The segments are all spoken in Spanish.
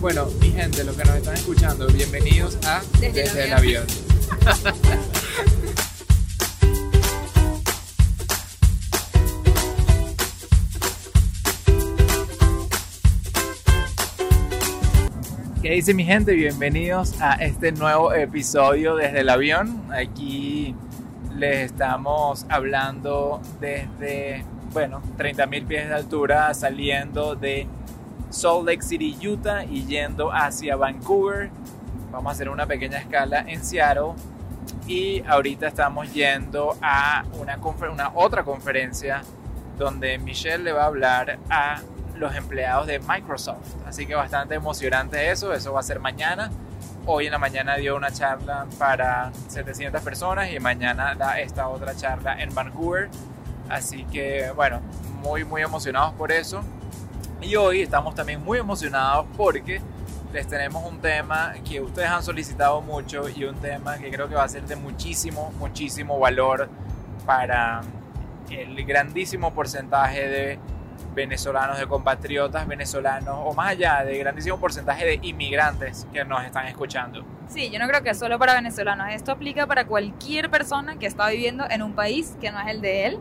Bueno, mi gente, los que nos están escuchando, bienvenidos a Desde el Desde el avión. avión. ¿Qué dice mi gente? Bienvenidos a este nuevo episodio desde el avión. Aquí les estamos hablando desde, bueno, 30.000 pies de altura saliendo de Salt Lake City, Utah y yendo hacia Vancouver. Vamos a hacer una pequeña escala en Seattle y ahorita estamos yendo a una, una otra conferencia donde Michelle le va a hablar a los empleados de Microsoft. Así que bastante emocionante eso, eso va a ser mañana. Hoy en la mañana dio una charla para 700 personas y mañana da esta otra charla en Vancouver. Así que bueno, muy muy emocionados por eso. Y hoy estamos también muy emocionados porque les tenemos un tema que ustedes han solicitado mucho y un tema que creo que va a ser de muchísimo, muchísimo valor para el grandísimo porcentaje de venezolanos, de compatriotas venezolanos o más allá, de grandísimo porcentaje de inmigrantes que nos están escuchando. Sí, yo no creo que solo para venezolanos. Esto aplica para cualquier persona que está viviendo en un país que no es el de él,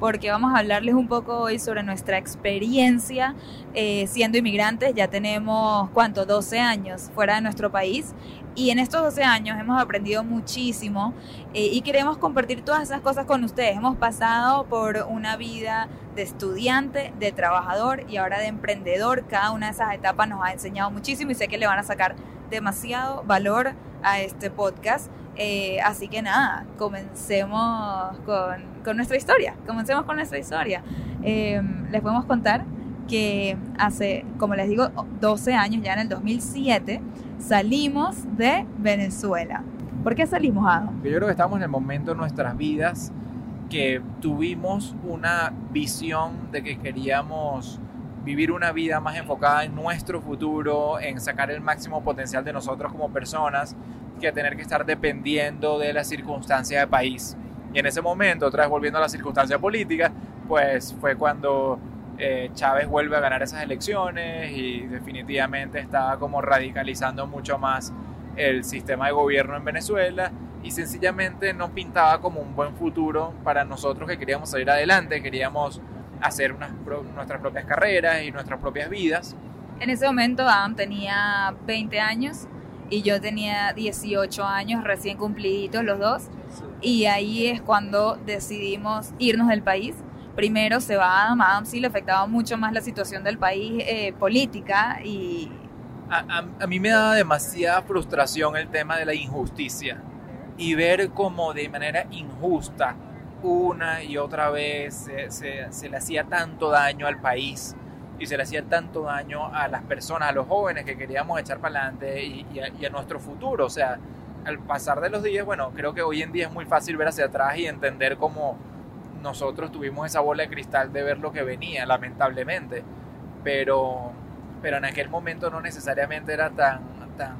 porque vamos a hablarles un poco hoy sobre nuestra experiencia eh, siendo inmigrantes. Ya tenemos, ¿cuánto? 12 años fuera de nuestro país. Y en estos 12 años hemos aprendido muchísimo eh, y queremos compartir todas esas cosas con ustedes. Hemos pasado por una vida de estudiante, de trabajador y ahora de emprendedor. Cada una de esas etapas nos ha enseñado muchísimo y sé que le van a sacar demasiado valor a este podcast. Eh, así que nada, comencemos con, con nuestra historia. Comencemos con nuestra historia. Eh, les podemos contar que hace, como les digo, 12 años, ya en el 2007, salimos de Venezuela. ¿Por qué salimos, Adam? Yo creo que estamos en el momento de nuestras vidas que tuvimos una visión de que queríamos vivir una vida más enfocada en nuestro futuro, en sacar el máximo potencial de nosotros como personas, que tener que estar dependiendo de las circunstancias del país. Y en ese momento, otra vez volviendo a la circunstancia política, pues fue cuando eh, Chávez vuelve a ganar esas elecciones y definitivamente estaba como radicalizando mucho más el sistema de gobierno en Venezuela y sencillamente no pintaba como un buen futuro para nosotros que queríamos salir adelante, queríamos hacer unas pro- nuestras propias carreras y nuestras propias vidas. En ese momento Adam tenía 20 años y yo tenía 18 años, recién cumpliditos los dos. Y ahí es cuando decidimos irnos del país. Primero se va Adam, a Adam sí le afectaba mucho más la situación del país eh, política y A, a- a mí me daba demasiada frustración el tema de la injusticia y ver cómo de manera injusta una y otra vez se, se- se le hacía tanto daño al país y se le hacía tanto daño a las personas, a los jóvenes que queríamos echar para adelante y, a nuestro futuro. O sea, al pasar de los días, bueno, creo que hoy en día es muy fácil ver hacia atrás y entender cómo nosotros tuvimos esa bola de cristal de ver lo que venía, lamentablemente. Pero, pero en aquel momento no necesariamente era tan, tan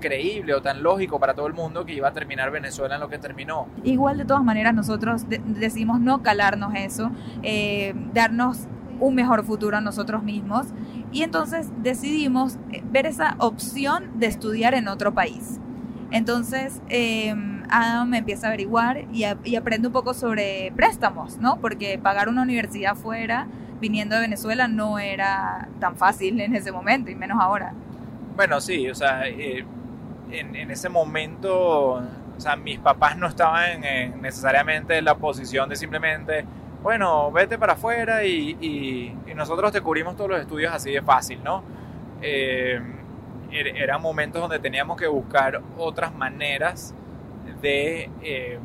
creíble o tan lógico para todo el mundo que iba a terminar Venezuela en lo que terminó. igual de todas maneras nosotros de- decidimos no calarnos eso, eh, darnos un mejor futuro a nosotros mismos y entonces decidimos eh, ver esa opción de estudiar en otro país. Entonces eh, Adam empieza a averiguar y, a- aprende un poco sobre préstamos, ¿no? Porque pagar una universidad fuera, viniendo de Venezuela, no era tan fácil en ese momento y menos ahora. Bueno, sí, o sea, eh, en, en ese momento, o sea, mis papás no estaban en necesariamente en la posición de simplemente, bueno, vete para afuera y, nosotros te cubrimos todos los estudios así de fácil, ¿no? Eh, er- eran momentos donde teníamos que buscar otras maneras de, eh,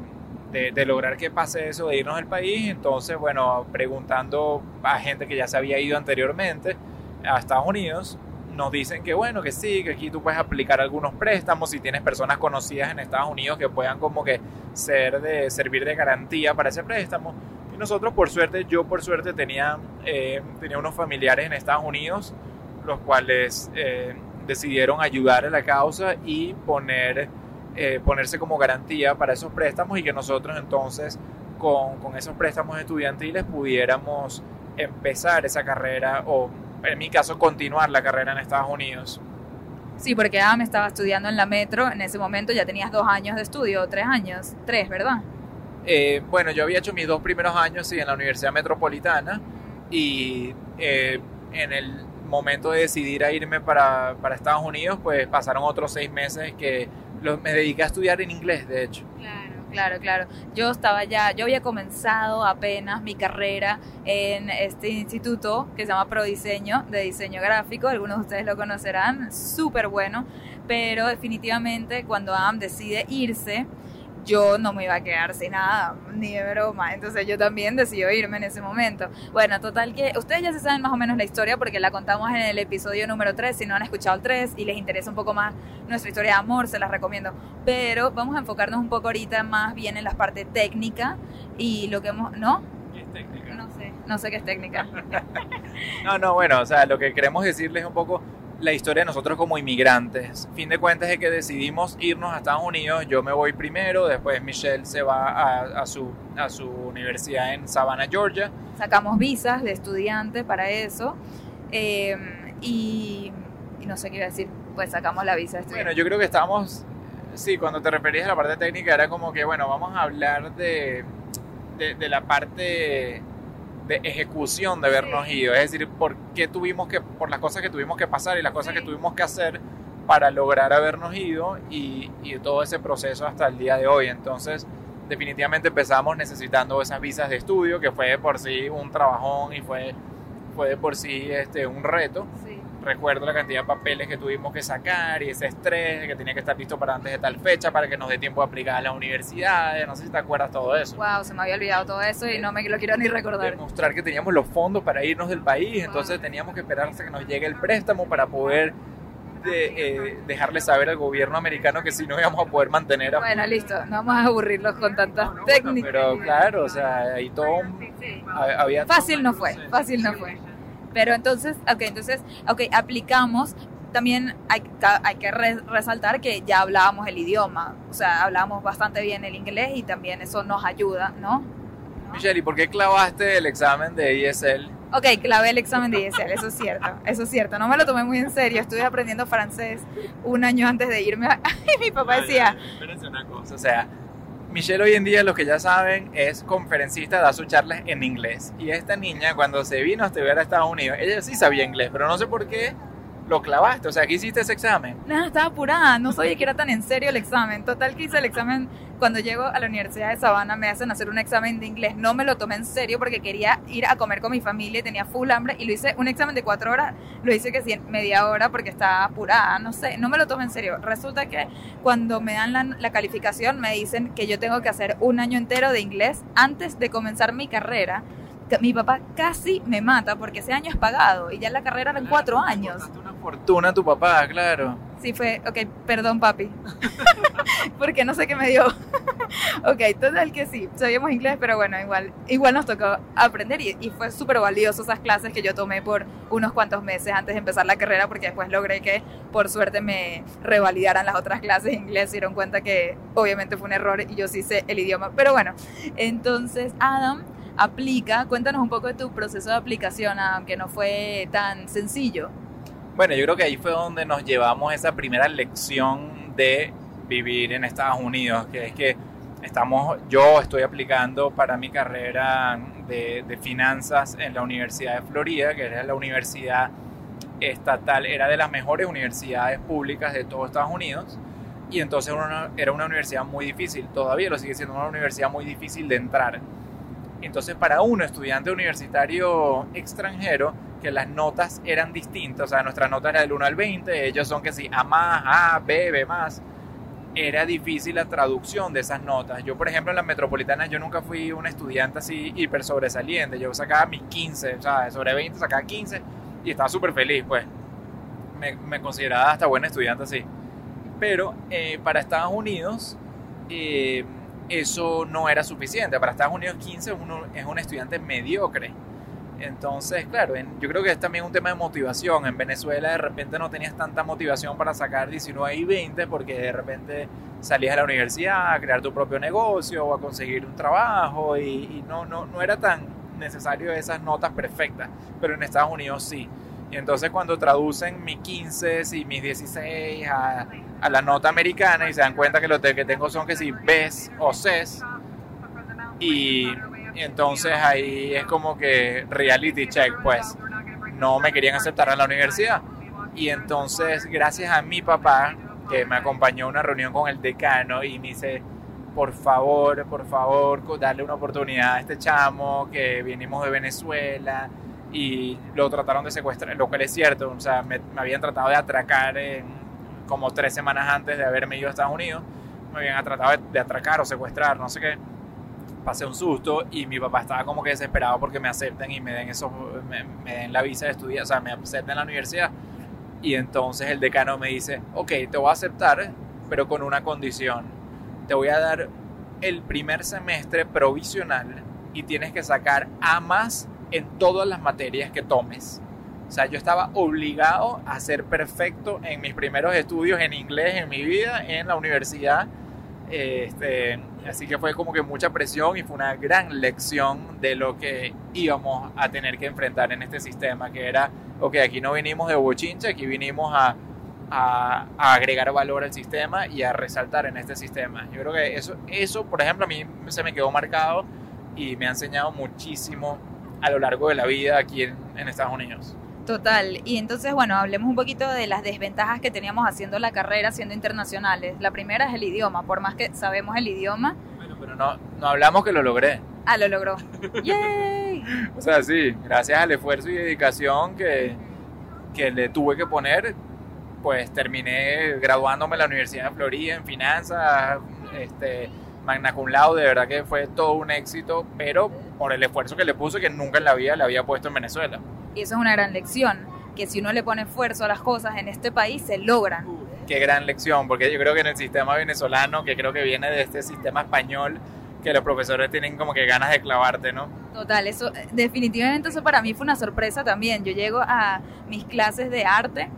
de, de lograr que pase eso, de irnos del país. Entonces, bueno, preguntando a gente que ya se había ido anteriormente a Estados Unidos, nos dicen que bueno, que sí, que aquí tú puedes aplicar algunos préstamos si tienes personas conocidas en Estados Unidos que puedan como que ser de servir de garantía para ese préstamo. Nosotros por suerte, yo por suerte tenía, eh, tenía unos familiares en Estados Unidos, los cuales eh, decidieron ayudar a la causa y poner, eh, ponerse como garantía para esos préstamos y que nosotros entonces con, con esos préstamos estudiantiles pudiéramos empezar esa carrera o en mi caso continuar la carrera en Estados Unidos. Sí, porque Adam estaba estudiando en la metro, en ese momento ya tenías dos años de estudio, tres años, tres, ¿verdad? Eh, bueno, yo había hecho mis dos primeros años en la Universidad Metropolitana y eh, en el momento de decidir irme para, para, Estados Unidos, pues pasaron otros seis meses que me dediqué a estudiar en inglés, de hecho. Claro. Claro, claro. Yo estaba ya, yo había comenzado apenas mi carrera en este instituto que se llama Prodiseño de diseño gráfico. Algunos de ustedes lo conocerán, súper bueno. Pero definitivamente cuando Adam decide irse, yo no me iba a quedar sin nada, ni de broma. Entonces yo también decidí irme en ese momento. Bueno, total que ustedes ya se saben más o menos la historia porque la contamos en el episodio número 3. Si no han escuchado el 3 y les interesa un poco más nuestra historia de amor, se las recomiendo. Pero vamos a enfocarnos un poco ahorita más bien en la parte técnica y lo que hemos... ¿No? ¿Qué es técnica? No sé, no sé qué es técnica. no, no, bueno, o sea, lo que queremos decirles un poco la historia de nosotros como inmigrantes. Fin de cuentas es que decidimos irnos a Estados Unidos. Yo me voy primero, después Michelle se va a, su, a su universidad en Savannah, Georgia. Sacamos visas de estudiante para eso. Em, y, no sé qué iba a decir, pues sacamos la visa de estudiante. Bueno, yo creo que estábamos, sí, cuando te referías a la parte técnica era como que, bueno, vamos a hablar de, de, de la parte de ejecución de habernos ido, es decir, por qué tuvimos que, por las cosas que tuvimos que pasar y las cosas que tuvimos que hacer para lograr habernos ido y, y, todo ese proceso hasta el día de hoy. Entonces, definitivamente empezamos necesitando esas visas de estudio, que fue por sí un trabajón y fue, fue por sí este, un reto. Sí recuerdo la cantidad de papeles que tuvimos que sacar y ese estrés que tenía que estar listo para antes de tal fecha para que nos dé tiempo de aplicar a las universidades. No sé si te acuerdas todo eso. Wow, se me había olvidado todo eso y no me lo quiero ni recordar. Demostrar que teníamos los fondos para irnos del país, entonces teníamos que esperar hasta que nos llegue el préstamo para poder de, eh, dejarle saber al gobierno americano que si no íbamos a poder mantener a... Bueno, listo, no vamos a aburrirlos con tantas técnicas. pero claro, o sea, ahí todo... Había fácil no fue, fácil no fue. Pero entonces, ok, entonces, ok, aplicamos. También hay, hay que resaltar que ya hablábamos el idioma, o sea, hablábamos bastante bien el inglés y también eso nos ayuda, ¿no? Michelle, ¿y por qué clavaste el examen de ESL? Ok, clavé el examen de ESL, eso es cierto, eso es cierto. No me lo tomé muy en serio, estuve aprendiendo francés un año antes de irme. Y mi papá decía... Espérense una cosa, o sea, Michelle hoy en día, lo que ya saben, es conferencista, da sus charlas en inglés. Y esta niña, cuando se vino a estudiar a Estados Unidos, ella sí sabía inglés, pero no sé por qué lo clavaste, o sea, ¿qué hiciste ese examen? Nada, estaba apurada, no sabía que era tan en serio el examen. Total que hice el examen cuando llego a la Universidad de Sabana, me hacen hacer un examen de inglés. No me lo tomé en serio porque quería ir a comer con mi familia y tenía full hambre y lo hice un examen de cuatro horas, lo hice que sí en media hora porque estaba apurada, no sé, no me lo tomé en serio. Resulta que cuando me dan la, la calificación me dicen que yo tengo que hacer un año entero de inglés antes de comenzar mi carrera mi papá casi me mata porque ese año es pagado y ya la carrera eran cuatro años. Una fortuna tu papá, claro. Sí, fue, ok, perdón papi, porque no sé qué me dio. ok, total que sí, sabíamos inglés, pero bueno, igual, igual nos tocó aprender y, fue súper valioso esas clases que yo tomé por unos cuantos meses antes de empezar la carrera porque después logré que por suerte me revalidaran las otras clases de inglés, se dieron cuenta que obviamente fue un error y yo sí sé el idioma, pero bueno, entonces Adam aplica. Cuéntanos un poco de tu proceso de aplicación, aunque no fue tan sencillo. Bueno, yo creo que ahí fue donde nos llevamos esa primera lección de vivir en Estados Unidos, que es que estamos, yo estoy aplicando para mi carrera de, de finanzas en la Universidad de Florida, que era la universidad estatal, era de las mejores universidades públicas de todo Estados Unidos. Y entonces era una universidad muy difícil, todavía lo sigue siendo una universidad muy difícil de entrar entonces, para un estudiante universitario extranjero, que las notas eran distintas, o sea, nuestras notas eran del 1 al 20, ellos son que sí, A más, A, B, B más, era difícil la traducción de esas notas. Yo, por ejemplo, en la metropolitana, yo nunca fui un estudiante así hiper sobresaliente, yo sacaba mis 15, o sea, sobre 20 sacaba 15 y estaba súper feliz, pues. Me, consideraba hasta buen estudiante así. Pero eh, para Estados Unidos, eh, eso no era suficiente. Para Estados Unidos 15 uno es un estudiante mediocre. Entonces, claro, yo creo que es también un tema de motivación. En Venezuela de repente no tenías tanta motivación para sacar 19 y 20 porque de repente salías a la universidad a crear tu propio negocio o a conseguir un trabajo y, no, no, no era tan necesario esas notas perfectas. Pero en Estados Unidos sí. Y entonces cuando traducen mis 15 y mis 16 a, a, la nota americana y se dan cuenta que lo que tengo son que si Bs o Cs, y, y entonces ahí es como que reality check, pues no me querían aceptar a la universidad. Y entonces, gracias a mi papá, que me acompañó a una reunión con el decano y me dice, por favor, por favor, darle una oportunidad a este chamo que vinimos de Venezuela y lo trataron de secuestrar, lo cual es cierto, o sea, me, habían tratado de atracar como tres semanas antes de haberme ido a Estados Unidos, me habían tratado de, atracar o secuestrar, no sé qué. Pasé un susto y mi papá estaba como que desesperado porque me acepten y me den, esos, me, me den la visa de estudiar, o sea, me acepten en la universidad. Y entonces el decano me dice, ok, te voy a aceptar, pero con una condición. Te voy a dar el primer semestre provisional y tienes que sacar A más en todas las materias que tomes. O sea, yo estaba obligado a ser perfecto en mis primeros estudios en inglés en mi vida en la universidad. Este, así que fue como que mucha presión y fue una gran lección de lo que íbamos a tener que enfrentar en este sistema, que era, ok, aquí no vinimos de bochincha, aquí vinimos a, a, agregar valor al sistema y a resaltar en este sistema. Yo creo que eso, eso, por ejemplo, a mí se me quedó marcado y me ha enseñado muchísimo a lo largo de la vida aquí en, Estados Unidos. Total. Y entonces, bueno, hablemos un poquito de las desventajas que teníamos haciendo la carrera siendo internacionales. La primera es el idioma, por más que sabemos el idioma. Bueno, pero no, no hablamos que lo logré. Ah, lo logró. ¡Yay! o sea, sí, gracias al esfuerzo y dedicación que, que le tuve que poner, pues terminé graduándome en la Universidad de Florida en finanzas, este, magna cum laude, de verdad que fue todo un éxito, pero por el esfuerzo que le puse que nunca en la vida le había puesto en Venezuela. Y eso es una gran lección, que si uno le pone esfuerzo a las cosas en este país, se logran. Qué gran lección, porque yo creo que en el sistema venezolano, que creo que viene de este sistema español, que los profesores tienen como que ganas de clavarte, ¿no? Total, eso definitivamente eso para mí fue una sorpresa también. Yo llego a mis clases de arte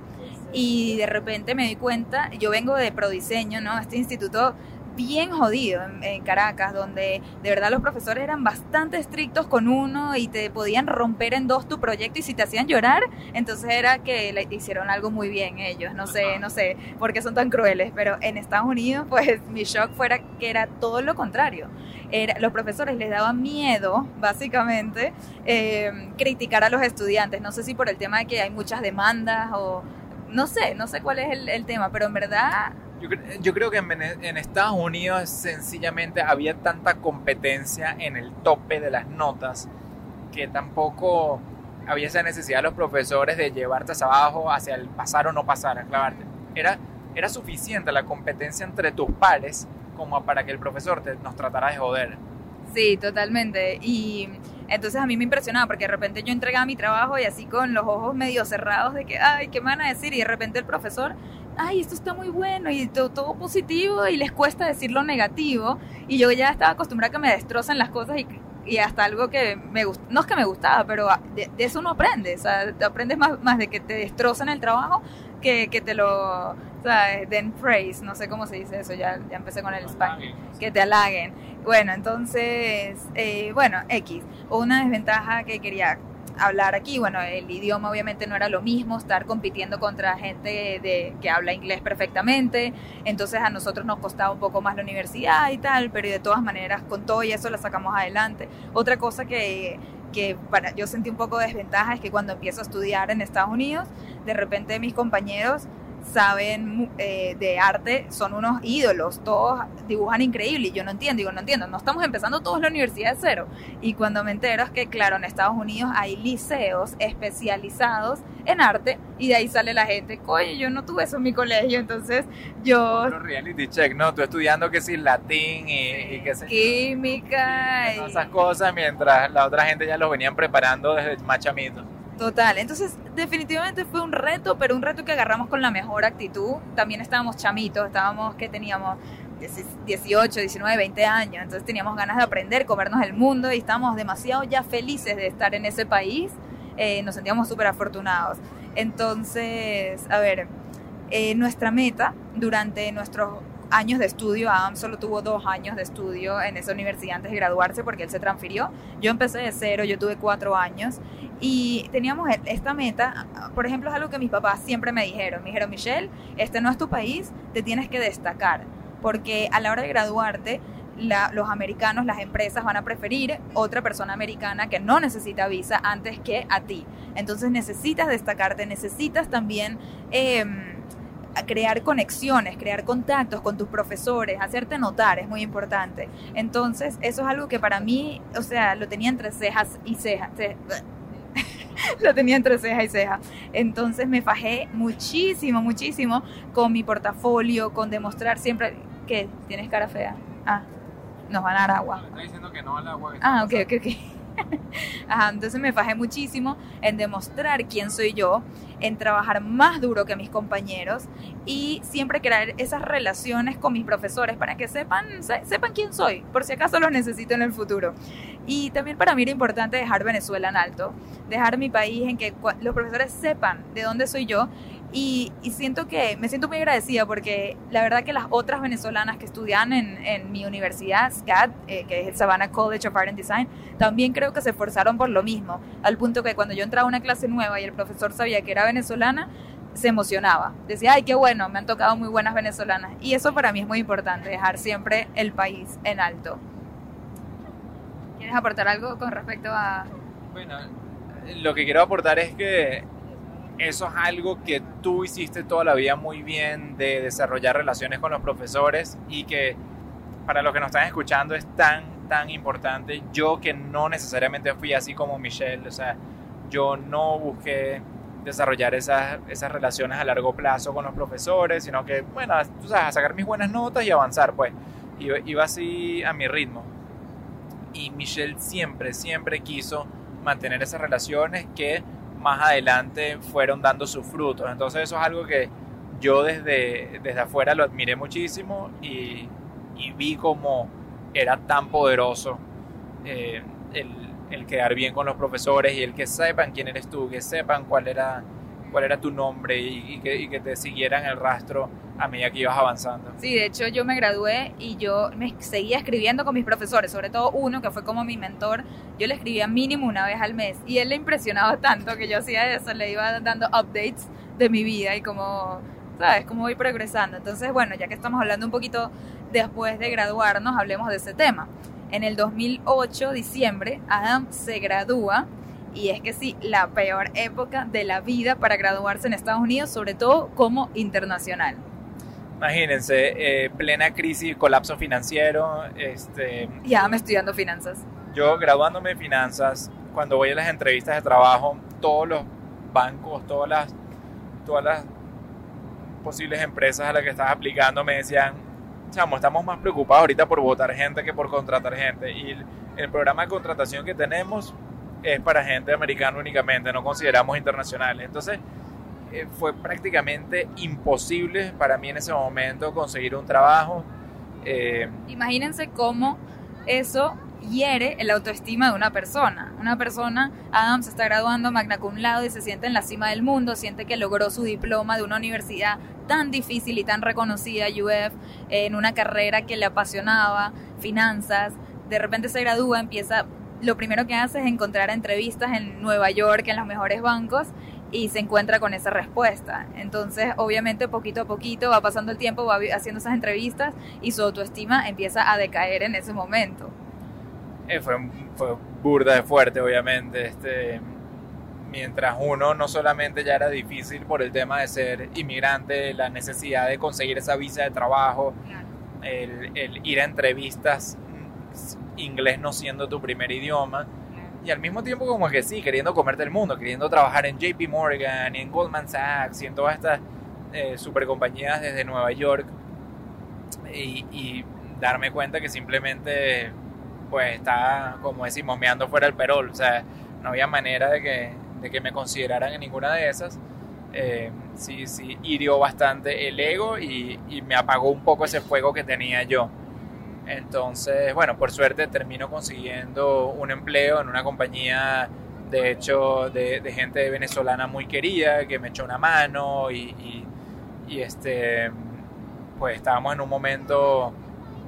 y de repente me di cuenta, yo vengo de Prodiseño, ¿no? Este instituto bien jodido en, Caracas, donde de verdad los profesores eran bastante estrictos con uno y te podían romper en dos tu proyecto y si te hacían llorar, entonces era que le hicieron algo muy bien ellos, no sé, no sé por qué son tan crueles, pero en Estados Unidos pues mi shock fuera que era todo lo contrario. Era, los profesores les daban miedo, básicamente, eh, criticar a los estudiantes, no sé si por el tema de que hay muchas demandas o no sé, no sé cuál es el, el tema, pero en verdad yo, yo, creo que en, en, Estados Unidos sencillamente había tanta competencia en el tope de las notas que tampoco había esa necesidad de los profesores de llevarte hacia abajo, hacia el pasar o no pasar, a clavarte. Era, era suficiente la competencia entre tus pares como para que el profesor te, nos tratara de joder. Sí, totalmente. Y entonces a mí me impresionaba porque de repente yo entregaba mi trabajo y así con los ojos medio cerrados de que, ay, ¿qué me van a decir? Y de repente el profesor ay, esto está muy bueno y todo, todo, positivo y les cuesta decir lo negativo. Y yo ya estaba acostumbrada a que me destrocen las cosas y, y hasta algo que me gustaba, no es que me gustaba, pero de, de, eso uno aprende, o sea, te aprendes más, más de que te destrocen el trabajo que, que te lo, o sea, den praise, no sé cómo se dice eso, ya, ya empecé con el español, que te halaguen. Bueno, entonces, eh, bueno, X. Una desventaja que quería hablar aquí. Bueno, el idioma obviamente no era lo mismo, estar compitiendo contra gente de, que habla inglés perfectamente, entonces a nosotros nos costaba un poco más la universidad y tal, pero de todas maneras con todo y eso la sacamos adelante. Otra cosa que, que para, yo sentí un poco de desventaja es que cuando empiezo a estudiar en Estados Unidos, de repente mis compañeros saben eh, de arte, son unos ídolos, todos dibujan increíble y yo no entiendo, digo, no entiendo, no estamos empezando todos la universidad de cero. Y cuando me entero es que, claro, en Estados Unidos hay liceos especializados en arte y de ahí sale la gente, oye, yo no tuve eso en mi colegio, entonces yo... reality check, ¿no? Tú estudiando que sí, latín y, y qué sé Química. Y, esas cosas, mientras la otra gente ya los venían preparando desde machamito. Total, entonces definitivamente fue un reto, pero un reto que agarramos con la mejor actitud. También estábamos chamitos, estábamos que teníamos 18, 19, 20 años, entonces teníamos ganas de aprender, comernos el mundo y estábamos demasiado ya felices de estar en ese país, eh, nos sentíamos súper afortunados. Entonces, a ver, eh, nuestra meta durante nuestros años de estudio. Adam solo tuvo dos años de estudio en esa universidad antes de graduarse porque él se transfirió. Yo empecé de cero, yo tuve cuatro años y teníamos e, esta meta. Por ejemplo, es algo que mis papás siempre me dijeron. Me dijeron, Michelle, este no es tu país, te tienes que destacar porque a la hora de graduarte los americanos, las empresas van a preferir otra persona americana que no necesita visa antes que a ti. Entonces necesitas destacarte, necesitas también em, crear conexiones, crear contactos con tus profesores, hacerte notar, es muy importante. Entonces eso es algo que para mí, o sea, lo tenía entre cejas y cejas. lo tenía entre ceja y ceja. Entonces me fajé muchísimo, muchísimo con mi portafolio, con demostrar siempre que tienes cara fea. Ah nos van a dar agua. Está diciendo que no al agua. Ah, ok, ok, ok. Ajá, entonces me fajé muchísimo en demostrar quién soy yo, en trabajar más duro que mis compañeros y siempre crear esas relaciones con mis profesores para que sepan, sepan quién soy, por si acaso los necesito en el futuro. Y también para mí era importante dejar Venezuela en alto, dejar mi país en que los profesores sepan de dónde soy yo y, siento que me siento muy agradecida porque la verdad que las otras venezolanas que estudian en, en mi universidad, SCAD, eh, que es el Savannah College of Art and Design, también creo que se esforzaron por lo mismo, al punto que cuando yo entraba a una clase nueva y el profesor sabía que era venezolana, se emocionaba. Decía, ay, qué bueno, me han tocado muy buenas venezolanas. Y eso para mí es muy importante, dejar siempre el país en alto. ¿Quieres aportar algo con respecto a...? Bueno, lo que quiero aportar es que eso es algo que tú hiciste toda la vida muy bien de desarrollar relaciones con los profesores y que para los que nos están escuchando es tan, tan importante. Yo que no necesariamente fui así como Michelle, o sea, yo no busqué desarrollar esas, esas relaciones a largo plazo con los profesores, sino que, bueno, tú sabes, a sacar mis buenas notas y avanzar, pues. Iba, iba así a mi ritmo. Y Michelle siempre, siempre quiso mantener esas relaciones que más adelante fueron dando sus frutos. Entonces eso es algo que yo desde, desde afuera lo admiré muchísimo y, vi como era tan poderoso eh, el, el, quedar bien con los profesores y el que sepan quién eres tú, que sepan cuál era, cuál era tu nombre y, que, y que te siguieran el rastro a medida que ibas avanzando. Sí, de hecho yo me gradué y yo me seguía escribiendo con mis profesores, sobre todo uno que fue como mi mentor, yo le escribía mínimo una vez al mes y él le impresionaba tanto que yo hacía eso, le iba dando updates de mi vida y como, ¿sabes? Cómo voy progresando. Entonces, bueno, ya que estamos hablando un poquito después de graduarnos, hablemos de ese tema. En el 2008, diciembre, Adam se gradúa y es que sí, la peor época de la vida para graduarse en Estados Unidos, sobre todo como internacional. Imagínense, eh, plena crisis, colapso financiero. Este, ya me estudiando finanzas. Yo graduándome en finanzas, cuando voy a las entrevistas de trabajo, todos los bancos, todas las, todas las posibles empresas a las que estás aplicando me decían, chamo, estamos más preocupados ahorita por votar gente que por contratar gente. Y el, el programa de contratación que tenemos es para gente americana únicamente, no consideramos internacionales. Entonces, eh, fue prácticamente imposible para mí en ese momento conseguir un trabajo. Eh, Imagínense cómo eso hiere el autoestima de una persona. Una persona, Adam se está graduando magna cum laude y se siente en la cima del mundo, siente que logró su diploma de una universidad tan difícil y tan reconocida, UF, en una carrera que le apasionaba, finanzas. De repente se gradúa, empieza, lo primero que hace es encontrar entrevistas en Nueva York, en los mejores bancos, y se encuentra con esa respuesta. Entonces, obviamente, poquito a poquito va pasando el tiempo, va haciendo esas entrevistas y su autoestima empieza a decaer en ese momento. Eh, fue, fue, burda de fuerte, obviamente. Este, mientras uno no solamente ya era difícil por el tema de ser inmigrante, la necesidad de conseguir esa visa de trabajo, el, el ir a entrevistas, inglés no siendo tu primer idioma y al mismo tiempo como que sí, queriendo comerte el mundo, queriendo trabajar en JP Morgan y en Goldman Sachs y en todas estas eh, super compañías desde Nueva York y, darme cuenta que simplemente pues estaba, como decimos, meando fuera el perol, o sea, no había manera de que, de que me consideraran en ninguna de esas. Eh, sí, sí, hirió bastante el ego y, y me apagó un poco ese fuego que tenía yo. Entonces, bueno, por suerte termino consiguiendo un empleo en una compañía, de hecho, de, gente venezolana muy querida, que me echó una mano y, este, pues estábamos en un momento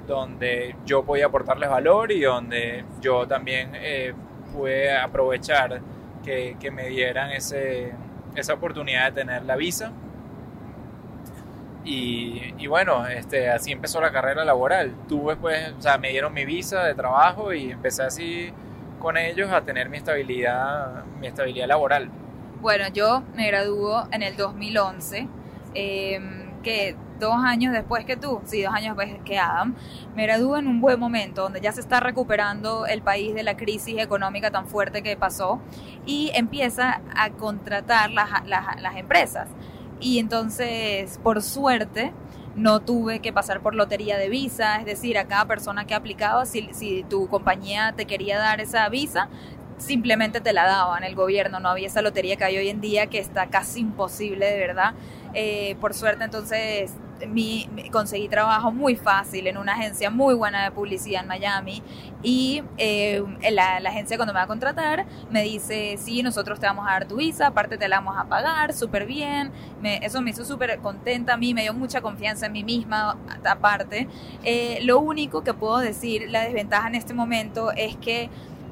donde yo podía aportarles valor y donde yo también eh, pude aprovechar que, que me dieran ese, esa oportunidad de tener la visa. Y, bueno, este, así empezó la carrera laboral. Tuve pues, o sea, me dieron mi visa de trabajo y empecé así con ellos a tener mi estabilidad, mi estabilidad laboral. Bueno, yo me graduó en el 2011, eh, que dos años después que tú, sí, dos años después que Adam, me graduó en un buen momento, donde ya se está recuperando el país de la crisis económica tan fuerte que pasó y empieza a contratar las, las, las empresas. Y entonces, por suerte, no tuve que pasar por lotería de visa, es decir, a cada persona que aplicaba, si, si tu compañía te quería dar esa visa, simplemente te la daban el gobierno, no había esa lotería que hay hoy en día que está casi imposible de verdad. Eh, por suerte entonces mi, conseguí trabajo muy fácil en una agencia muy buena de publicidad en Miami y eh, la, la, agencia cuando me va a contratar me dice, sí, nosotros te vamos a dar tu visa, aparte te la vamos a pagar, súper bien, me, eso me hizo súper contenta a mí, me dio mucha confianza en mí misma aparte. Eh, lo único que puedo decir, la desventaja en este momento es que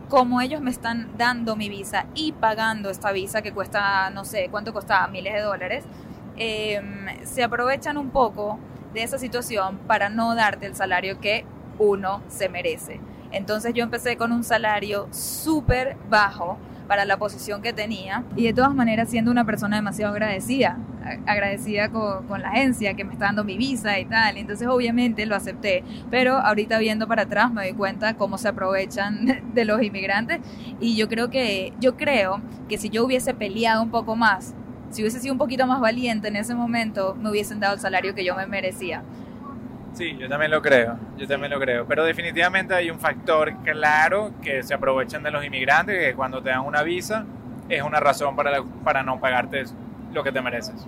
como ellos me están dando mi visa y pagando esta visa que cuesta, no sé, cuánto costaba, miles de dólares, eh, se aprovechan un poco de esa situación para no darte el salario que uno se merece. Entonces yo empecé con un salario súper bajo para la posición que tenía y de todas maneras siendo una persona demasiado agradecida, agradecida con, con, la agencia que me está dando mi visa y tal, entonces obviamente lo acepté, pero ahorita viendo para atrás me doy cuenta cómo se aprovechan de los inmigrantes y yo creo que yo creo que si yo hubiese peleado un poco más, si hubiese sido un poquito más valiente en ese momento, me hubiesen dado el salario que yo me merecía. Sí, yo también lo creo, yo también lo creo. Pero definitivamente hay un factor claro que se aprovechan de los inmigrantes, que cuando te dan una visa es una razón para, para no pagarte lo que te mereces.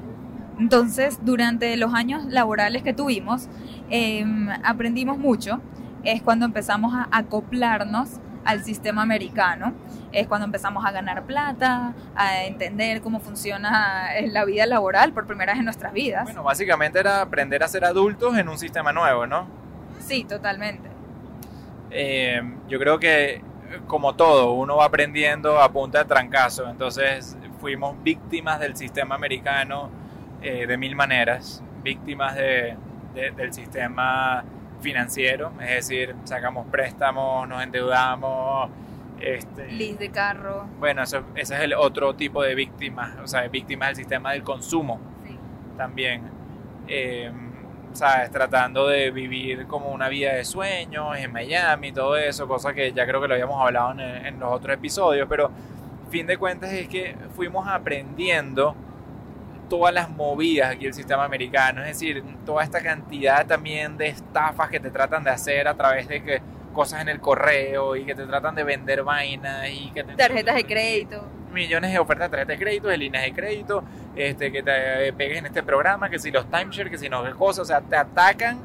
Entonces, durante los años laborales que tuvimos, eh, aprendimos mucho. Es cuando empezamos a acoplarnos al sistema americano. Es cuando empezamos a ganar plata, a entender cómo funciona la vida laboral por primera vez en nuestras vidas. Bueno, básicamente era aprender a ser adultos en un sistema nuevo, ¿no? Sí, totalmente. Eh, yo creo que como todo, uno va aprendiendo a punta de trancazo. Entonces fuimos víctimas del sistema americano eh, de mil maneras, víctimas de, de, del sistema financiero, es decir, sacamos préstamos, nos endeudamos. Este, Lease de carro. Bueno, eso, ese es el otro tipo de víctimas, o sea, víctimas del sistema del consumo Sí. también. Eh, ¿Sabes? Tratando de vivir como una vida de sueños en Miami, todo eso, cosa que ya creo que lo habíamos hablado en, en los otros episodios, pero fin de cuentas es que fuimos aprendiendo todas las movidas aquí del sistema americano, es decir, toda esta cantidad también de estafas que te tratan de hacer a través de que cosas en el correo y que te tratan de vender vainas y que te tarjetas de crédito. Millones de ofertas de tarjetas de crédito, de líneas de crédito, este, que te pegues en este programa, que si los timeshare, que si no qué cosas, o sea, te atacan.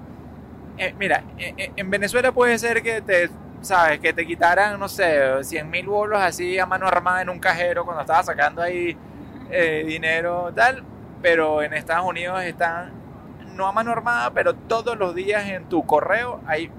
Eh, mira, eh, en Venezuela puede ser que te, sabes, que te quitaran, no sé, 100 mil bolos así a mano armada en un cajero cuando estabas sacando ahí eh, dinero, tal, pero en Estados Unidos están, no a mano armada, pero todos los días en tu correo hay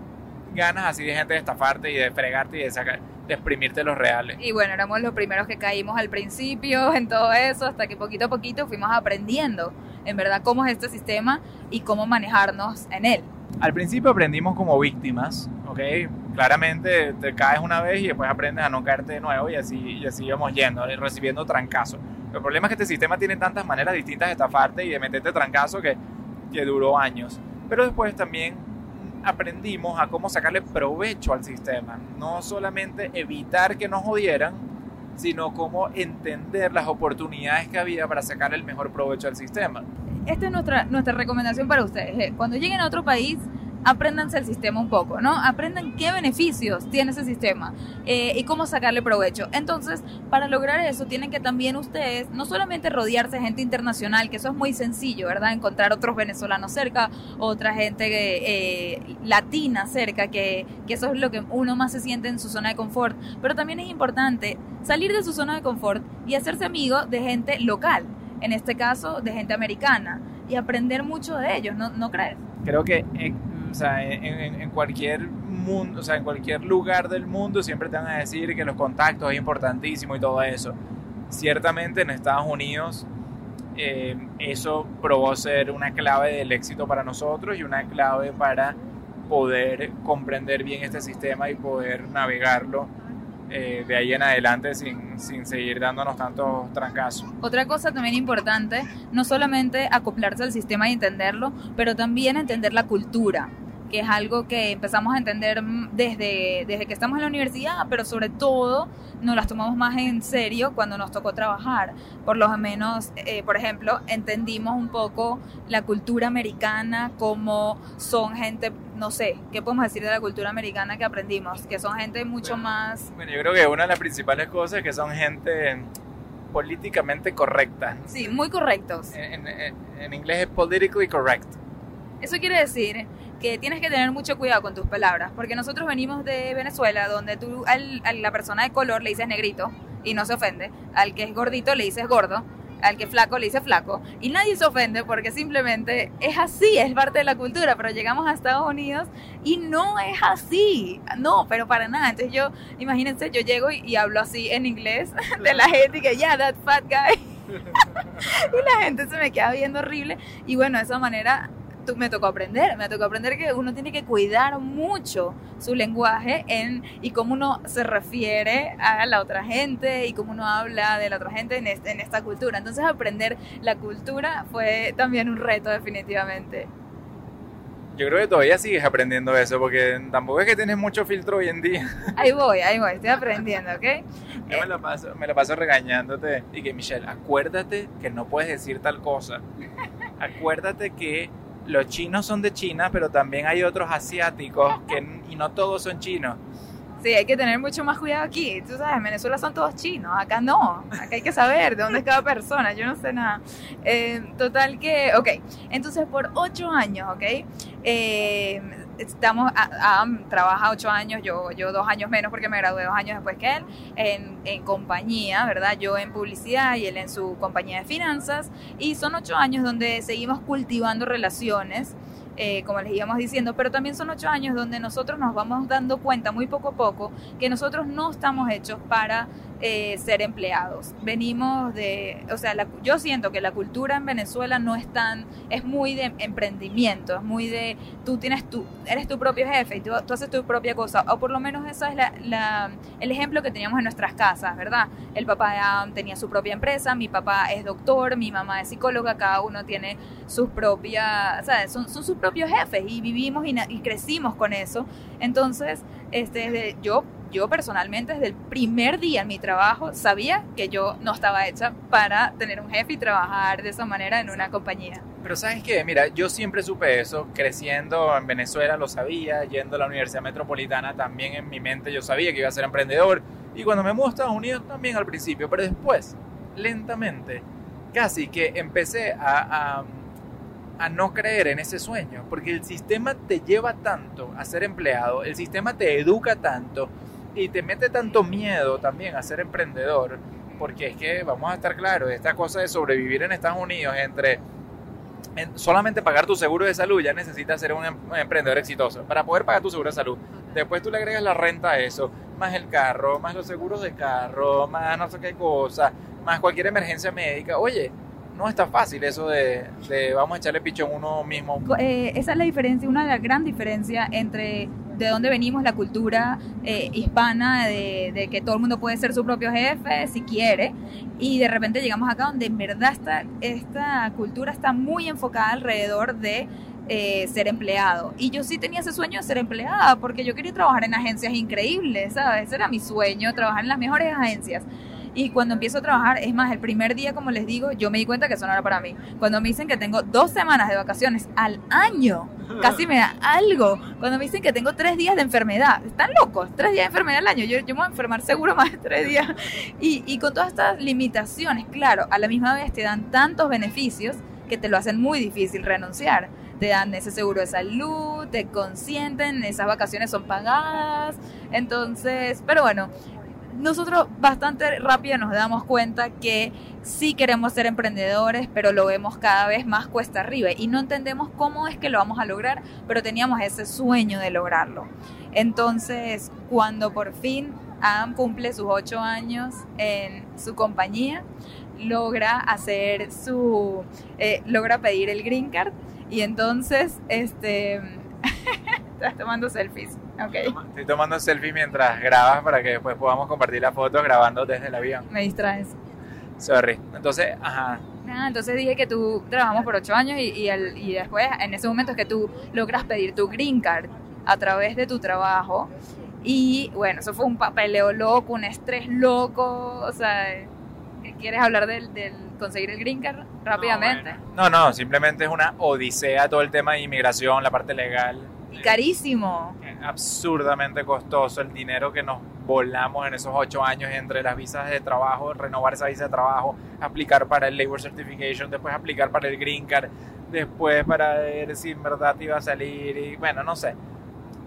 ganas así de gente de estafarte y de fregarte y de sacar de exprimirte los reales. Y bueno, éramos los primeros que caímos al principio en todo eso, hasta que poquito a poquito fuimos aprendiendo en verdad cómo es este sistema y cómo manejarnos en él. Al principio aprendimos como víctimas, ¿ok? Claramente te caes una vez y después aprendes a no caerte de nuevo y así, y así íbamos yendo, recibiendo trancazo. El problema es que este sistema tiene tantas maneras distintas de estafarte y de meterte trancazo que, que duró años. Pero después también aprendimos a cómo sacarle provecho al sistema. No solamente evitar que nos jodieran, sino cómo entender las oportunidades que había para sacar el mejor provecho al sistema. Esta es nuestra, nuestra recomendación para ustedes. Cuando lleguen a otro país, apréndanse el sistema un poco, ¿no? Aprendan qué beneficios tiene ese sistema eh, y cómo sacarle provecho. Entonces, para lograr eso, tienen que también ustedes no solamente rodearse de gente internacional, que eso es muy sencillo, ¿verdad? Encontrar otros venezolanos cerca, otra gente eh, latina cerca, que, que eso es lo que uno más se siente en su zona de confort. Pero también es importante salir de su zona de confort y hacerse amigo de gente local, en este caso de gente americana y aprender mucho de ellos, ¿no, no crees? Creo que en, o sea, en, cualquier mundo, o sea, en cualquier lugar del mundo siempre te van a decir que los contactos es importantísimo y todo eso. Ciertamente en Estados Unidos eh, eso probó ser una clave del éxito para nosotros y una clave para poder comprender bien este sistema y poder navegarlo eh, de ahí en adelante sin, sin, seguir dándonos tantos trancazos. Otra cosa también importante, no solamente acoplarse al sistema y entenderlo, pero también entender la cultura que es algo que empezamos a entender desde, desde que estamos en la universidad, pero sobre todo nos las tomamos más en serio cuando nos tocó trabajar. Por lo menos, eh, por ejemplo, entendimos un poco la cultura americana, como son gente, no sé, ¿qué podemos decir de la cultura americana que aprendimos? Que son gente mucho más... Bueno, yo creo que una de las principales cosas es que son gente políticamente correcta. Sí, muy correctos. En, en, en inglés es politically correct. Eso quiere decir que tienes que tener mucho cuidado con tus palabras, porque nosotros venimos de Venezuela, donde tú a la persona de color le dices negrito y no se ofende, al que es gordito le dices gordo, al que es flaco le dices flaco, y nadie se ofende porque simplemente es así, es parte de la cultura, pero llegamos a Estados Unidos y no es así, no, pero para nada, entonces yo, imagínense, yo llego y, hablo así en inglés de la gente que, ya, yeah, that fat guy. y la gente se me queda viendo horrible. Y bueno, de esa manera me tocó aprender, me tocó aprender que uno tiene que cuidar mucho su lenguaje en, y cómo uno se refiere a la otra gente y cómo uno habla de la otra gente en, en esta cultura. Entonces aprender la cultura fue también un reto definitivamente. Yo creo que todavía sigues aprendiendo eso, porque tampoco es que tienes mucho filtro hoy en día. Ahí voy, ahí voy, estoy aprendiendo, ¿ok? Yo me lo paso, me lo paso regañándote y que Michelle, acuérdate que no puedes decir tal cosa. Acuérdate que los chinos son de China, pero también hay otros asiáticos que, y no todos son chinos. Sí, hay que tener mucho más cuidado aquí. Tú sabes, en Venezuela son todos chinos, acá no. Acá hay que saber de dónde es cada persona. Yo no sé nada. Eh, total que, ok. Entonces, por ocho años, ok. Eh, estamos, a, trabaja ocho años, yo, yo dos años menos porque me gradué dos años después que él, en, en, compañía, ¿verdad? Yo en publicidad y él en su compañía de finanzas. Y son ocho años donde seguimos cultivando relaciones. Eh, como les íbamos diciendo, pero también son ocho años donde nosotros nos vamos dando cuenta muy poco a poco que nosotros no estamos hechos para eh, ser empleados. Venimos de, o sea, yo siento que la cultura en Venezuela no es tan, es muy de emprendimiento, es muy de, tú tienes tu, eres tu propio jefe y tú, haces tu propia cosa, o por lo menos ese es la, el ejemplo que teníamos en nuestras casas, ¿verdad? El papá tenía su propia empresa, mi papá es doctor, mi mamá es psicóloga, cada uno tiene sus propias, ¿sabes? Son, son sus propios jefes y vivimos y, y crecimos con eso. Entonces, este, yo yo personalmente desde el primer día en mi trabajo sabía que yo no estaba hecha para tener un jefe y trabajar de esa manera en una compañía. Pero sabes qué, mira, yo siempre supe eso, creciendo en Venezuela lo sabía, yendo a la Universidad Metropolitana también en mi mente yo sabía que iba a ser emprendedor. Y cuando me mudé a Estados Unidos también al principio, pero después, lentamente, casi que empecé a, a a no creer en ese sueño, porque el sistema te lleva tanto a ser empleado, el sistema te educa tanto y te mete tanto miedo también a ser emprendedor, porque es que vamos a estar claros, esta cosa de sobrevivir en Estados Unidos entre solamente pagar tu seguro de salud ya necesitas ser un, em, emprendedor exitoso para poder pagar tu seguro de salud. Después tú le agregas la renta a eso, más el carro, más los seguros de carro, más no sé qué cosa, más cualquier emergencia médica. Oye, no es tan fácil eso de, vamos a echarle pichón uno mismo. Eh, esa es la diferencia, una de las gran diferencias entre de dónde venimos, la cultura eh, hispana, de, que todo el mundo puede ser su propio jefe si quiere, y de repente llegamos acá donde en verdad esta, esta cultura está muy enfocada alrededor de eh, ser empleado. Y yo sí tenía ese sueño de ser empleada, porque yo quería trabajar en agencias increíbles, ¿sabes? Ese era mi sueño, trabajar en las mejores agencias. Y cuando empiezo a trabajar, es más, el primer día, como les digo, yo me di cuenta que eso no era para mí. Cuando me dicen que tengo dos semanas de vacaciones al año, casi me da algo. Cuando me dicen que tengo tres días de enfermedad, están locos, tres días de enfermedad al año. Yo, me voy a enfermar seguro más de tres días. Y con todas estas limitaciones, claro, a la misma vez te dan tantos beneficios que te lo hacen muy difícil renunciar te dan ese seguro de salud, te consienten, esas vacaciones son pagadas. Entonces, pero bueno, nosotros bastante rápido nos damos cuenta que sí queremos ser emprendedores, pero lo vemos cada vez más cuesta arriba y no entendemos cómo es que lo vamos a lograr, pero teníamos ese sueño de lograrlo. Entonces, cuando por fin Adam cumple sus ocho años en su compañía, logra hacer su, eh, logra pedir el green card y entonces, este, estás tomando selfies. Okay. Estoy tomando selfies mientras grabas para que después podamos compartir las fotos grabando desde el avión. Me distraes. Sorry. Entonces, ajá. Ah, entonces dije que tú trabajamos por ocho años y, y, el, y después, en ese momento es que tú logras pedir tu green card a través de tu trabajo. Y bueno, eso fue un papeleo loco, un estrés loco. O sea, ¿quieres hablar del, del conseguir el green card rápidamente? No, no, simplemente es una odisea todo el tema de inmigración, la parte legal. Y carísimo. Absurdamente costoso el dinero que nos volamos en esos ocho años entre las visas de trabajo, renovar esa visa de trabajo, aplicar para el Labor Certification, después aplicar para el Green Card, después para ver si en verdad iba a salir y bueno, no sé.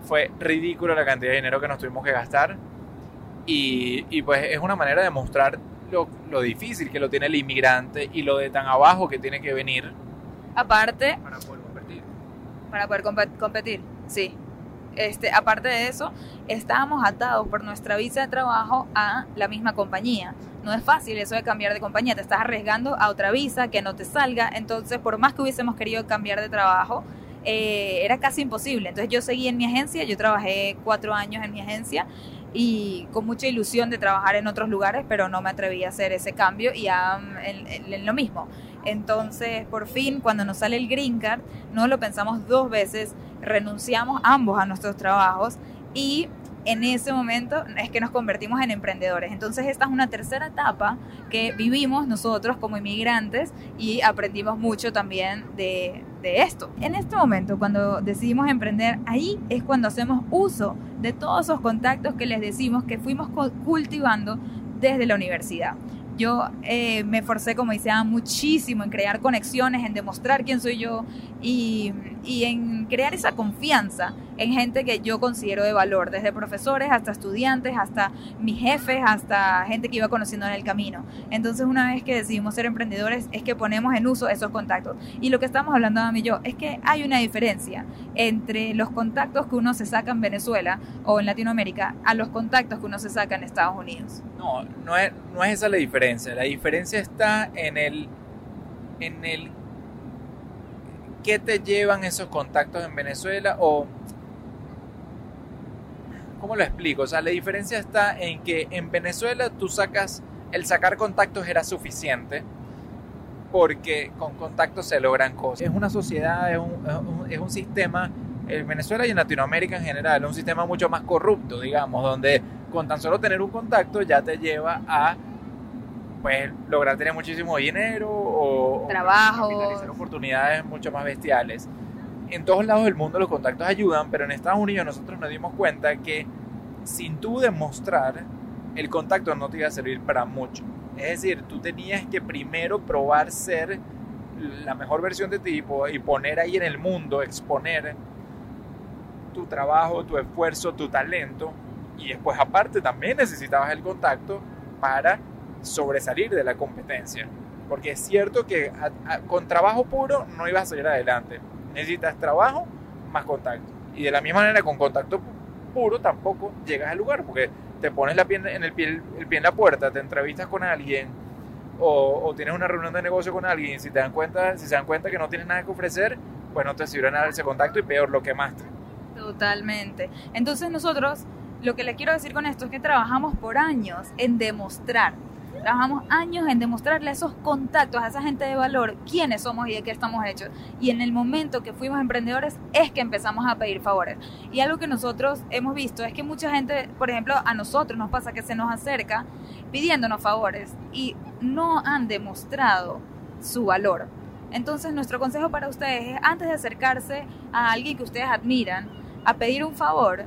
Fue ridículo la cantidad de dinero que nos tuvimos que gastar y, y pues es una manera de mostrar lo, lo difícil que lo tiene el inmigrante y lo de tan abajo que tiene que venir. Aparte, para poder competir. Para poder competir, sí. Este, aparte de eso, estábamos atados por nuestra visa de trabajo a la misma compañía. No es fácil eso de cambiar de compañía, te estás arriesgando a otra visa que no te salga, entonces por más que hubiésemos querido cambiar de trabajo, eh, era casi imposible. Entonces yo seguí en mi agencia, yo trabajé cuatro años en mi agencia y con mucha ilusión de trabajar en otros lugares, pero no me atreví a hacer ese cambio y a, en, lo mismo. Entonces, por fin, cuando nos sale el green card, no lo pensamos dos veces, renunciamos ambos a nuestros trabajos y en ese momento es que nos convertimos en emprendedores. Entonces esta es una tercera etapa que vivimos nosotros como inmigrantes y aprendimos mucho también de, de, esto. En este momento, cuando decidimos emprender, ahí es cuando hacemos uso de todos esos contactos que les decimos que fuimos cultivando desde la universidad. Yo eh, me esforcé, como dice, muchísimo en crear conexiones, en demostrar quién soy yo y, y, en crear esa confianza en gente que yo considero de valor, desde profesores hasta estudiantes, hasta mis jefes, hasta gente que iba conociendo en el camino. Entonces, una vez que decidimos ser emprendedores, es que ponemos en uso esos contactos. Y lo que estamos hablando, Adam y yo, es que hay una diferencia entre los contactos que uno se saca en Venezuela o en Latinoamérica a los contactos que uno se saca en Estados Unidos. No, no es, no es esa la diferencia. La diferencia está en el, en el qué te llevan esos contactos en Venezuela o ¿cómo lo explico? O sea, la diferencia está en que en Venezuela tú sacas, el sacar contactos era suficiente porque con contactos se logran cosas. Es una sociedad, es un, es un, sistema, en Venezuela y en Latinoamérica en general, un sistema mucho más corrupto, digamos, donde con tan solo tener un contacto ya te lleva a pues lograr tener muchísimo dinero o, trabajo, oportunidades mucho más bestiales. En todos lados del mundo los contactos ayudan, pero en Estados Unidos nosotros nos dimos cuenta que sin tú demostrar, el contacto no te iba a servir para mucho. Es decir, tú tenías que primero probar ser la mejor versión de ti y poner ahí en el mundo, exponer tu trabajo, tu esfuerzo, tu talento. Y después aparte también necesitabas el contacto para sobresalir de la competencia. Porque es cierto que con trabajo puro no ibas a salir adelante. Necesitas trabajo más contacto. Y de la misma manera con contacto puro tampoco llegas al lugar porque te pones la pie en el pie, en la puerta, te entrevistas con alguien o, tienes una reunión de negocio con alguien si te dan cuenta, si se dan cuenta que no tienes nada que ofrecer, pues no te sirve nada ese contacto y peor lo quemaste. Totalmente. Entonces nosotros lo que les quiero decir con esto es que trabajamos por años en demostrar Trabajamos años en demostrarle a esos contactos, a esa gente de valor, quiénes somos y de qué estamos hechos. Y en el momento que fuimos emprendedores es que empezamos a pedir favores. Y algo que nosotros hemos visto es que mucha gente, por ejemplo, a nosotros nos pasa que se nos acerca pidiéndonos favores y no han demostrado su valor. Entonces nuestro consejo para ustedes es antes de acercarse a alguien que ustedes admiran a pedir un favor,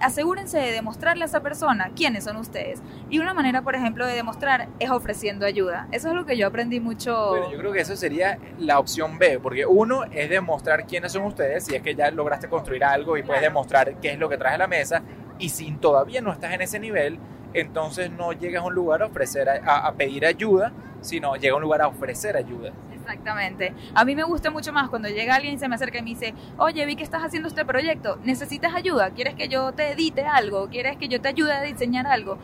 asegúrense de demostrarle a esa persona quiénes son ustedes. Y una manera, por ejemplo, de demostrar es ofreciendo ayuda. Eso es lo que yo aprendí mucho. Bueno, yo creo que eso sería la opción B, porque uno es demostrar quiénes son ustedes, si es que ya lograste construir algo y claro. puedes demostrar qué es lo que traes a la mesa. Y si todavía no estás en ese nivel, entonces no llegas a un lugar a ofrecer a, a pedir ayuda, sino llega a un lugar a ofrecer ayuda. Exactamente. A mí me gusta mucho más cuando llega alguien y se me acerca y me dice, oye, vi que estás haciendo este proyecto, ¿necesitas ayuda? ¿Quieres que yo te edite algo? ¿Quieres que yo te ayude a diseñar algo?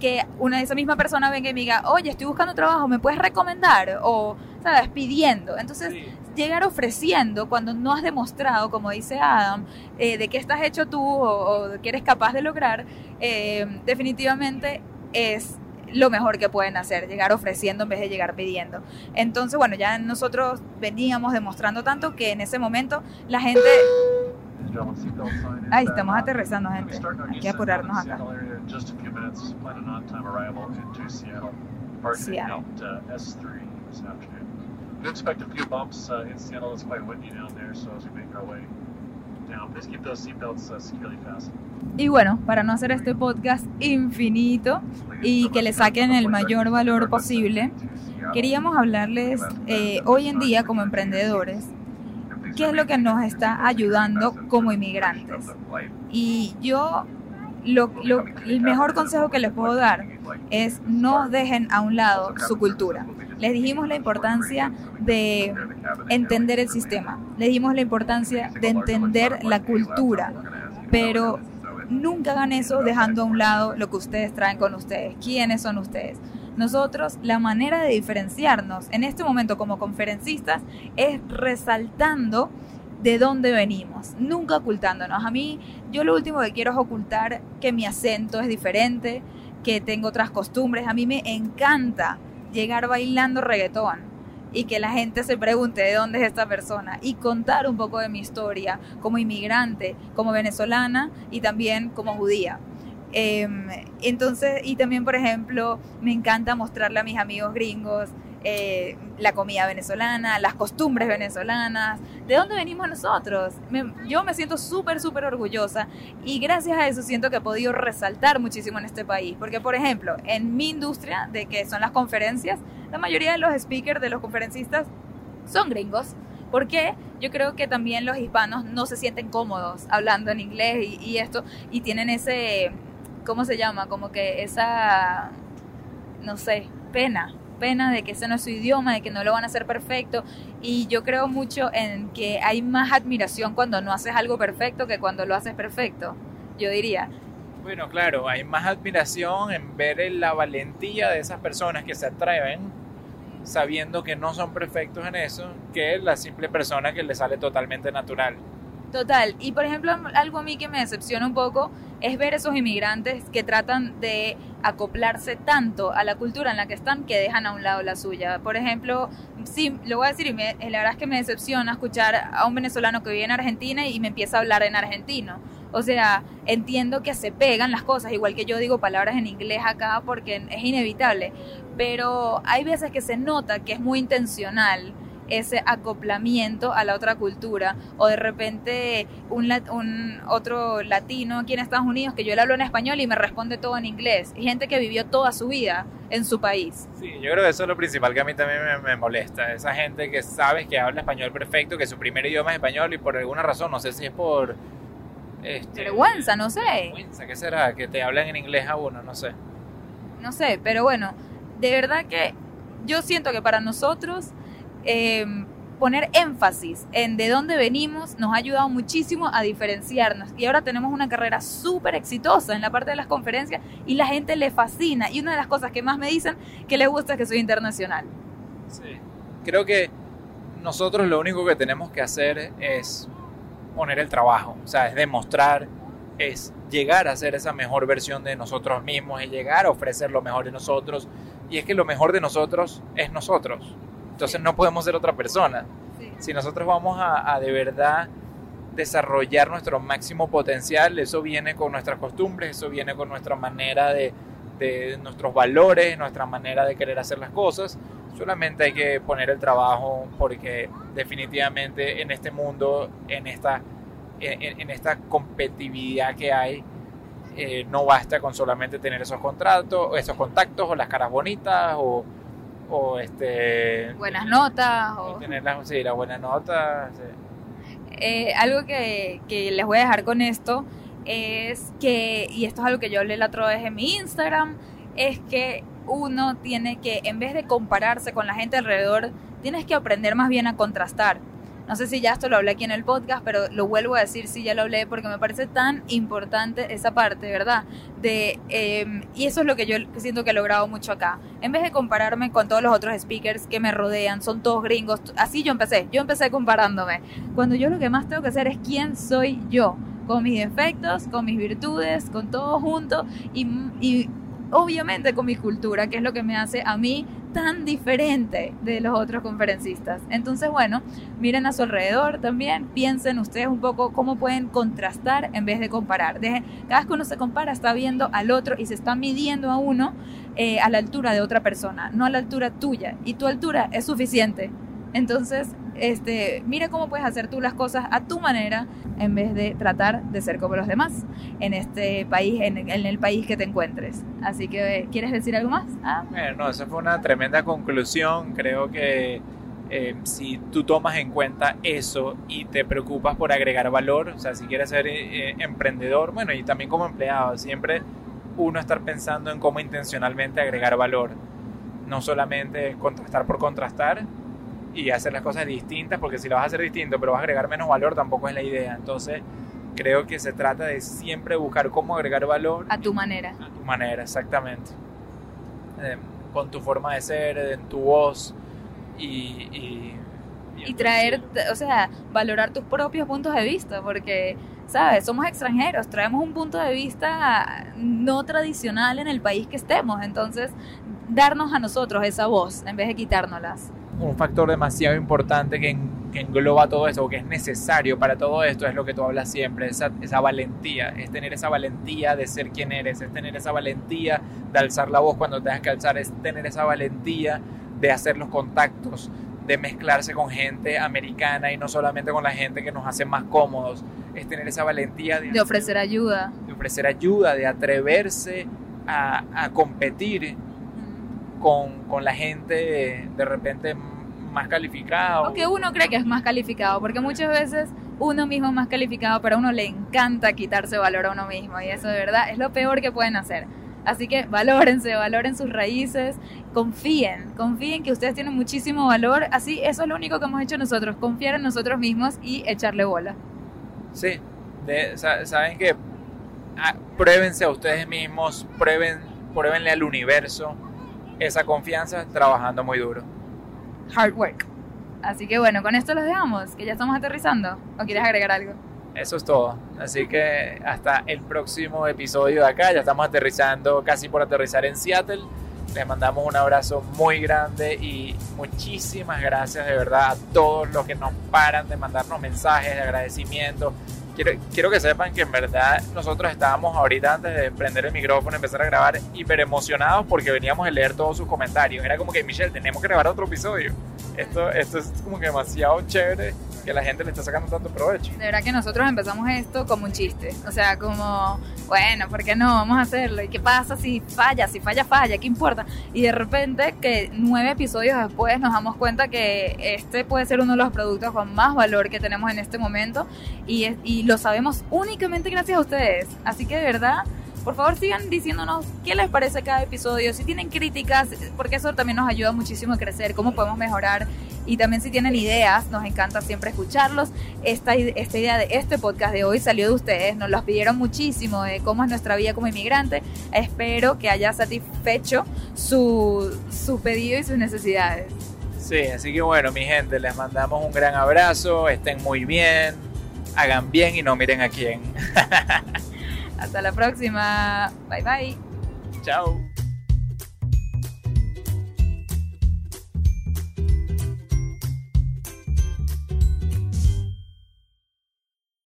Que una de esa misma persona venga y me diga, oye, estoy buscando trabajo, ¿me puedes recomendar? O, ¿sabes? Pidiendo. Entonces, Sí. llegar ofreciendo cuando no has demostrado, como dice Adam, eh, de qué estás hecho tú o, o de qué eres capaz de lograr, eh, definitivamente es lo mejor que pueden hacer, llegar ofreciendo en vez de llegar pidiendo. Entonces, bueno, ya nosotros veníamos demostrando tanto que en ese momento la gente... Ahí estamos aterrizando, gente. Hay que apurarnos acá. Seattle. We expect a few bumps uh, in Seattle. It's quite windy down there, so as we make our way down, please keep those seatbelts uh, securely fastened. Y bueno, para no hacer este podcast infinito y que le saquen el mayor valor posible, queríamos hablarles eh, hoy en día como emprendedores qué es lo que nos está ayudando como inmigrantes. Y yo, lo, lo- el mejor consejo que les puedo dar es no dejen a un lado su cultura. Les dijimos la importancia de entender el sistema, les dijimos la importancia de entender la cultura, pero nunca hagan eso dejando a un lado lo que ustedes traen con ustedes, quiénes son ustedes. Nosotros, la manera de diferenciarnos en este momento como conferencistas es resaltando de dónde venimos, nunca ocultándonos. A mí, yo lo último que quiero es ocultar que mi acento es diferente, que tengo otras costumbres. A mí me encanta llegar bailando reggaetón y que la gente se pregunte de dónde es esta persona y contar un poco de mi historia como inmigrante, como venezolana y también como judía. Em, entonces, y también, por ejemplo, me encanta mostrarle a mis amigos gringos eh, la comida venezolana, las costumbres venezolanas, de dónde venimos nosotros. Me- yo me siento súper, súper orgullosa y gracias a eso siento que he podido resaltar muchísimo en este país. Porque, por ejemplo, en mi industria, de que son las conferencias, la mayoría de los speakers, de los conferencistas, son gringos. Porque yo creo que también los hispanos no se sienten cómodos hablando en inglés y, y esto, y tienen ese, ¿cómo se llama? Como que esa, no sé, pena, pena de que ese no es su idioma, de que no lo van a hacer perfecto. Y yo creo mucho en que hay más admiración cuando no haces algo perfecto que cuando lo haces perfecto, yo diría. Bueno, claro, hay más admiración en ver la valentía de esas personas que se atreven sabiendo que no son perfectos en eso que la simple persona que le sale totalmente natural. Total. Y por ejemplo, algo a mí que me decepciona un poco es ver esos inmigrantes que tratan de acoplarse tanto a la cultura en la que están que dejan a un lado la suya. Por ejemplo, sí, lo voy a decir y me- la verdad es que me decepciona escuchar a un venezolano que vive en Argentina y me empieza a hablar en argentino. O sea, entiendo que se pegan las cosas, igual que yo digo palabras en inglés acá porque es inevitable, pero hay veces que se nota que es muy intencional ese acoplamiento a la otra cultura o de repente un, un otro latino aquí en Estados Unidos que yo le hablo en español y me responde todo en inglés y gente que vivió toda su vida en su país Sí, yo creo que eso es lo principal que a mí también me, me molesta. Esa gente que sabes que habla español perfecto, que su primer idioma es español y por alguna razón, no sé si es por... Este, vergüenza no sé vergüenza, ¿Qué será? Que te hablan en inglés a uno, no sé. no sé pero bueno de verdad que yo siento que para nosotros eh, poner énfasis en de dónde venimos nos ha ayudado muchísimo a diferenciarnos y ahora tenemos una carrera súper exitosa en la parte de las conferencias y la gente le fascina y una de las cosas que más me dicen que les gusta es que soy internacional Sí. Creo que nosotros lo único que tenemos que hacer es poner el trabajo, o sea, es demostrar, es llegar a ser esa mejor versión de nosotros mismos, es llegar a ofrecer lo mejor de nosotros. Y es que lo mejor de nosotros es nosotros. Entonces no podemos ser otra persona. Si nosotros vamos a, a de verdad desarrollar nuestro máximo potencial, eso viene con nuestras costumbres, eso viene con nuestra manera de, de nuestros valores, nuestra manera de querer hacer las cosas. Solamente hay que poner el trabajo porque definitivamente en este mundo, en esta, en, en esta competitividad que hay, eh, no basta con solamente tener esos contratos, esos contactos o las caras bonitas o, o este buenas notas o o tener las, sí, las buenas notas. sí. Eh, algo que, que les voy a dejar con esto es que, y esto es algo que yo hablé la otra vez en mi Instagram, es que uno tiene que, en vez de compararse con la gente alrededor, tienes que aprender más bien a contrastar. No sé si ya esto lo hablé aquí en el podcast, pero lo vuelvo a decir si ya lo hablé porque me parece tan importante esa parte, ¿verdad? De, em, y eso es lo que yo siento que he logrado mucho acá. En vez de compararme con todos los otros speakers que me rodean, son todos gringos, así yo empecé, yo empecé comparándome. Cuando yo lo que más tengo que hacer es quién soy yo, con mis defectos, con mis virtudes, con todo junto y, y obviamente con mi cultura, que es lo que me hace a mí tan diferente de los otros conferencistas. Entonces, bueno, miren a su alrededor también, piensen ustedes un poco cómo pueden contrastar en vez de comparar. cada vez que uno se compara está viendo al otro y se está midiendo a uno eh, a la altura de otra persona, no a la altura tuya. Y tu altura es suficiente. Entonces, este, mira cómo puedes hacer tú las cosas a tu manera en vez de tratar de ser como los demás en este país, en, el país que te encuentres. Así que, ¿quieres decir algo más? ¿Ah? Bueno, esa fue una tremenda conclusión. Creo que eh, si tú tomas en cuenta eso y te preocupas por agregar valor, o sea, si quieres ser eh, emprendedor, bueno, y también como empleado, siempre uno estar pensando en cómo intencionalmente agregar valor. No solamente contrastar por contrastar, y hacer las cosas distintas, porque si lo vas a hacer distinto, pero vas a agregar menos valor, tampoco es la idea. Entonces, creo que se trata de siempre buscar cómo agregar valor. A tu manera. A tu manera, exactamente. Eh, con tu forma de ser, en tu voz y... y, y traer, o sea, valorar tus propios puntos de vista, porque, ¿sabes? Somos extranjeros, traemos un punto de vista no tradicional en el país que estemos, entonces darnos a nosotros esa voz en vez de quitárnoslas un factor demasiado importante que, engloba todo esto, o que es necesario para todo esto, es lo que tú hablas siempre, esa, esa valentía, es tener esa valentía de ser quien eres, es tener esa valentía de alzar la voz cuando tengas que alzar, es tener esa valentía de hacer los contactos, de mezclarse con gente americana y no solamente con la gente que nos hace más cómodos, es tener esa valentía de, ofrecer ayuda. De ofrecer ayuda, de atreverse a, a competir con, con la gente de repente más calificada. O que uno cree que es más calificado, porque muchas veces uno mismo es más calificado, pero a uno le encanta quitarse valor a uno mismo y eso de verdad es lo peor que pueden hacer. Así que valórense, valoren sus raíces, confíen, confíen que ustedes tienen muchísimo valor. Así, eso es lo único que hemos hecho nosotros, confiar en nosotros mismos y echarle bola. Sí, saben que ah, pruébense a ustedes mismos, prueben, pruébenle al universo esa confianza trabajando muy duro. Hard work. Así que bueno, con esto los dejamos, que ya estamos aterrizando. ¿O quieres agregar algo? Eso es todo. Así que hasta el próximo episodio de acá. Ya estamos aterrizando, casi por aterrizar en Seattle. Les mandamos un abrazo muy grande y muchísimas gracias de verdad a todos los que nos paran de mandarnos mensajes de agradecimiento, quiero, que sepan que en verdad nosotros estábamos ahorita antes de prender el micrófono, empezar a grabar, hiper emocionados porque veníamos a leer todos sus comentarios. Era como que, Michelle, tenemos que grabar otro episodio. Esto, esto es como que demasiado chévere que la gente le está sacando tanto provecho. De verdad que nosotros empezamos esto como un chiste. O sea, como, bueno, ¿por qué no? Vamos a hacerlo. ¿Y qué pasa si falla? Si falla, falla. ¿Qué importa? Y de repente, que nueve episodios después nos damos cuenta que este puede ser uno de los productos con más valor que tenemos en este momento. Y, y lo sabemos únicamente gracias a ustedes. Así que de verdad por favor sigan diciéndonos qué les parece cada episodio, si tienen críticas, porque eso también nos ayuda muchísimo a crecer, cómo podemos mejorar. Y también si tienen ideas, nos encanta siempre escucharlos. Esta, esta idea de este podcast de hoy salió de ustedes, nos los pidieron muchísimo de cómo es nuestra vida como inmigrante. Espero que haya satisfecho su, su pedido y sus necesidades. Sí, así que bueno, mi gente, les mandamos un gran abrazo, estén muy bien, hagan bien y no miren a quién. Hasta la próxima. Bye bye. Chao.